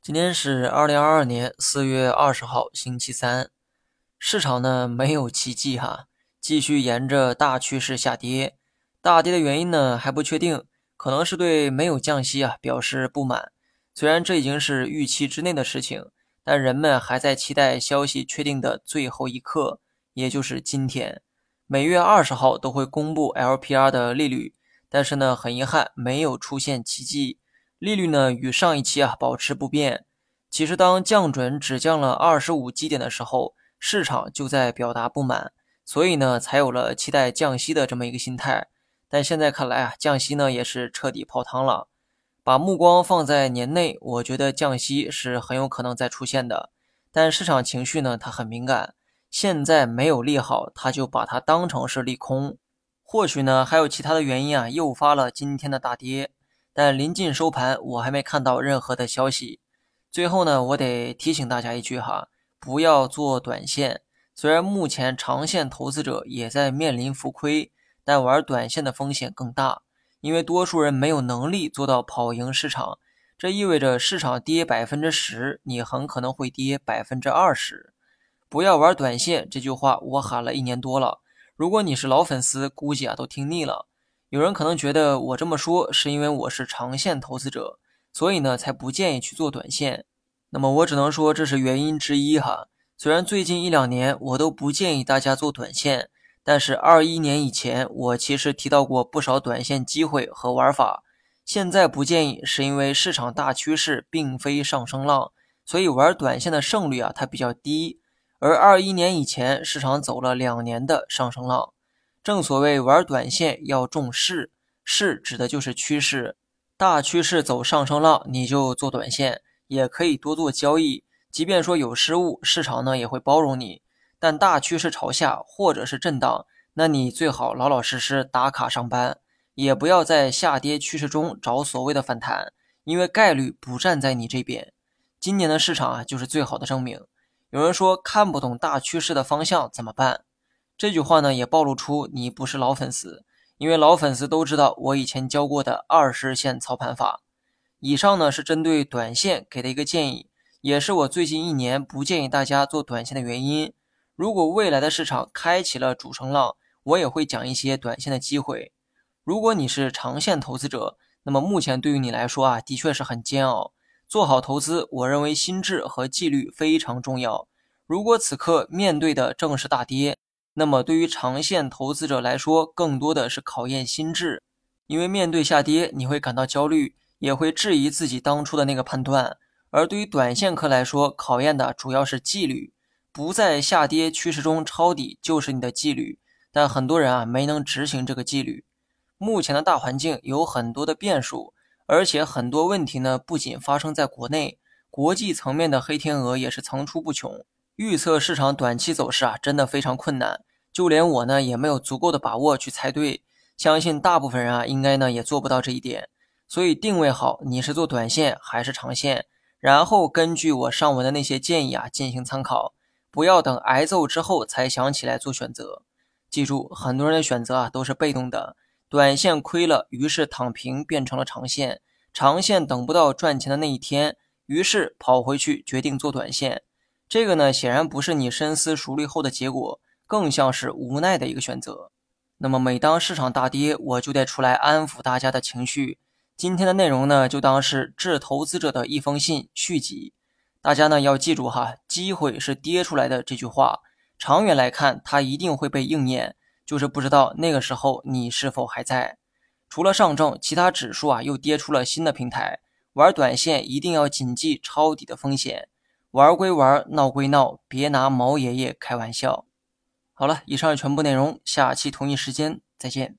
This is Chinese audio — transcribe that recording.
今天是二零二二年四月二十号，星期三。市场呢没有奇迹哈，继续沿着大趋势下跌。大跌的原因呢还不确定，可能是对没有降息啊表示不满。虽然这已经是预期之内的事情，但人们还在期待消息确定的最后一刻，也就是今天。每月二十号都会公布 LPR 的利率，但是呢很遗憾没有出现奇迹。利率呢与上一期啊保持不变。其实当降准只降了二十五基点的时候，市场就在表达不满，所以呢才有了期待降息的这么一个心态。但现在看来啊，降息呢也是彻底泡汤了。把目光放在年内，我觉得降息是很有可能再出现的。但市场情绪呢它很敏感，现在没有利好，它就把它当成是利空。或许呢还有其他的原因啊，诱发了今天的大跌。但临近收盘，我还没看到任何的消息。最后呢，我得提醒大家一句哈，不要做短线。虽然目前长线投资者也在面临浮亏，但玩短线的风险更大，因为多数人没有能力做到跑赢市场。这意味着市场跌百分之十，你很可能会跌百分之二十。不要玩短线，这句话我喊了一年多了。如果你是老粉丝，估计啊都听腻了。有人可能觉得我这么说是因为我是长线投资者，所以呢才不建议去做短线。那么我只能说这是原因之一哈。虽然最近一两年我都不建议大家做短线，但是二一年以前我其实提到过不少短线机会和玩法。现在不建议是因为市场大趋势并非上升浪，所以玩短线的胜率啊它比较低。而二一年以前市场走了两年的上升浪。正所谓玩短线要重势，势指的就是趋势，大趋势走上升浪，你就做短线，也可以多做交易。即便说有失误，市场呢也会包容你。但大趋势朝下或者是震荡，那你最好老老实实打卡上班，也不要在下跌趋势中找所谓的反弹，因为概率不站在你这边。今年的市场啊，就是最好的证明。有人说看不懂大趋势的方向怎么办？这句话呢，也暴露出你不是老粉丝，因为老粉丝都知道我以前教过的二十日线操盘法。以上呢是针对短线给的一个建议，也是我最近一年不建议大家做短线的原因。如果未来的市场开启了主升浪，我也会讲一些短线的机会。如果你是长线投资者，那么目前对于你来说啊，的确是很煎熬。做好投资，我认为心智和纪律非常重要。如果此刻面对的正是大跌，那么，对于长线投资者来说，更多的是考验心智，因为面对下跌，你会感到焦虑，也会质疑自己当初的那个判断；而对于短线客来说，考验的主要是纪律，不在下跌趋势中抄底就是你的纪律。但很多人啊，没能执行这个纪律。目前的大环境有很多的变数，而且很多问题呢，不仅发生在国内，国际层面的黑天鹅也是层出不穷。预测市场短期走势啊，真的非常困难，就连我呢也没有足够的把握去猜对。相信大部分人啊，应该呢也做不到这一点。所以定位好你是做短线还是长线，然后根据我上文的那些建议啊进行参考，不要等挨揍之后才想起来做选择。记住，很多人的选择啊都是被动的，短线亏了，于是躺平变成了长线；长线等不到赚钱的那一天，于是跑回去决定做短线。这个呢，显然不是你深思熟虑后的结果，更像是无奈的一个选择。那么，每当市场大跌，我就得出来安抚大家的情绪。今天的内容呢，就当是致投资者的一封信续集。大家呢要记住哈，机会是跌出来的这句话，长远来看，它一定会被应验。就是不知道那个时候你是否还在。除了上证，其他指数啊又跌出了新的平台。玩短线一定要谨记抄底的风险。玩归玩，闹归闹，别拿毛爷爷开玩笑。好了，以上全部内容，下期同一时间再见。